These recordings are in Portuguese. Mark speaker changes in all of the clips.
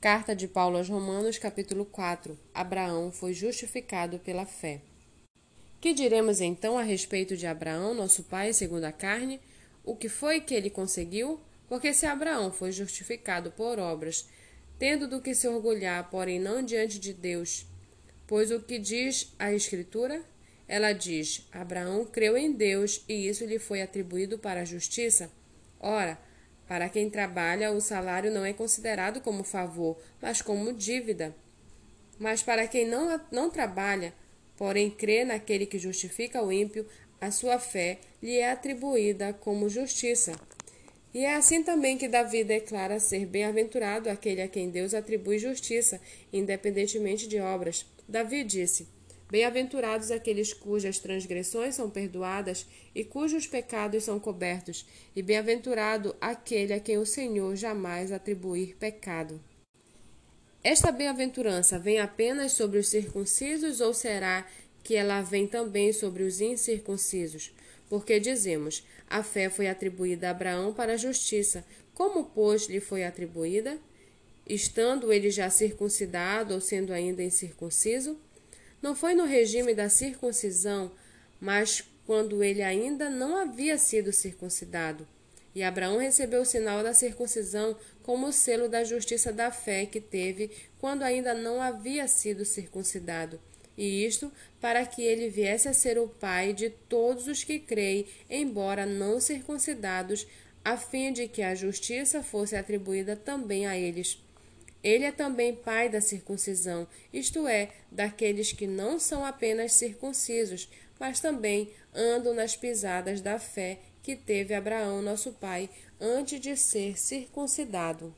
Speaker 1: Carta de Paulo aos Romanos, capítulo 4. Abraão foi justificado pela fé. Que diremos então a respeito de Abraão, nosso pai, segundo a carne? O que foi que ele conseguiu? Porque se Abraão foi justificado por obras, tendo do que se orgulhar, porém não diante de Deus, pois o que diz a Escritura? Ela diz: Abraão creu em Deus e isso lhe foi atribuído para a justiça. Ora, para quem trabalha, o salário não é considerado como favor, mas como dívida. Mas para quem não, não trabalha, porém crê naquele que justifica o ímpio, a sua fé lhe é atribuída como justiça. E é assim também que Davi declara ser bem-aventurado aquele a quem Deus atribui justiça, independentemente de obras. Davi disse: Bem-aventurados aqueles cujas transgressões são perdoadas e cujos pecados são cobertos, e bem-aventurado aquele a quem o Senhor jamais atribuir pecado. Esta bem-aventurança vem apenas sobre os circuncisos ou será que ela vem também sobre os incircuncisos? Porque dizemos: a fé foi atribuída a Abraão para a justiça. Como, pois, lhe foi atribuída? Estando ele já circuncidado ou sendo ainda incircunciso? Não foi no regime da circuncisão, mas quando ele ainda não havia sido circuncidado. E Abraão recebeu o sinal da circuncisão como selo da justiça da fé que teve quando ainda não havia sido circuncidado. E isto para que ele viesse a ser o pai de todos os que creem, embora não circuncidados, a fim de que a justiça fosse atribuída também a eles. Ele é também pai da circuncisão, isto é, daqueles que não são apenas circuncisos, mas também andam nas pisadas da fé que teve Abraão, nosso pai, antes de ser circuncidado.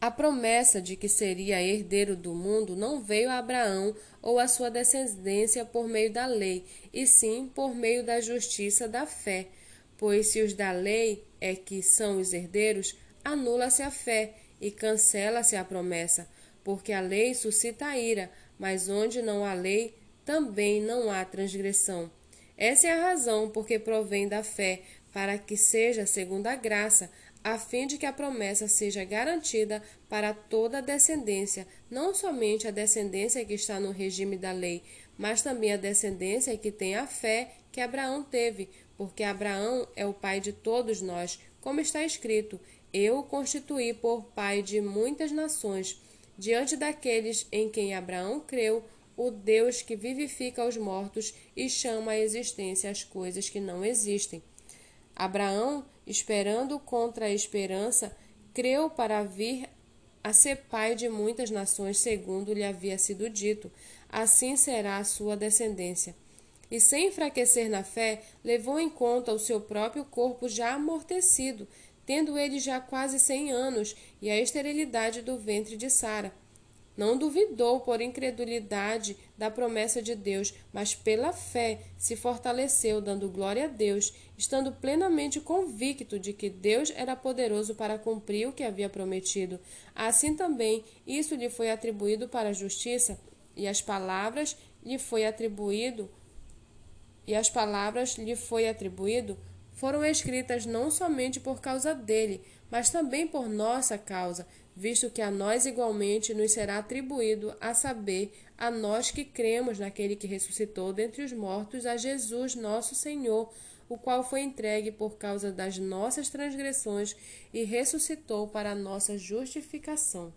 Speaker 1: A promessa de que seria herdeiro do mundo não veio a Abraão ou a sua descendência por meio da lei, e sim por meio da justiça da fé. Pois se os da lei é que são os herdeiros, anula-se a fé e cancela-se a promessa, porque a lei suscita a ira, mas onde não há lei, também não há transgressão. Essa é a razão porque provém da fé, para que seja segundo a graça, a fim de que a promessa seja garantida para toda a descendência, não somente a descendência que está no regime da lei, mas também a descendência que tem a fé que Abraão teve, porque Abraão é o pai de todos nós, como está escrito: eu o constituí por pai de muitas nações, diante daqueles em quem Abraão creu, o Deus que vivifica os mortos e chama à existência as coisas que não existem. Abraão, esperando contra a esperança, creu para vir a ser pai de muitas nações, segundo lhe havia sido dito: assim será a sua descendência. E sem enfraquecer na fé, levou em conta o seu próprio corpo já amortecido, tendo ele já quase cem anos, e a esterilidade do ventre de Sara. Não duvidou por incredulidade da promessa de Deus, mas pela fé se fortaleceu, dando glória a Deus, estando plenamente convicto de que Deus era poderoso para cumprir o que havia prometido. Assim também, isso lhe foi atribuído para a justiça, e as palavras lhe foi atribuído e as palavras lhe foi atribuído foram escritas não somente por causa dele, mas também por nossa causa, visto que a nós igualmente nos será atribuído a saber, a nós que cremos naquele que ressuscitou dentre os mortos, a Jesus nosso Senhor, o qual foi entregue por causa das nossas transgressões e ressuscitou para a nossa justificação.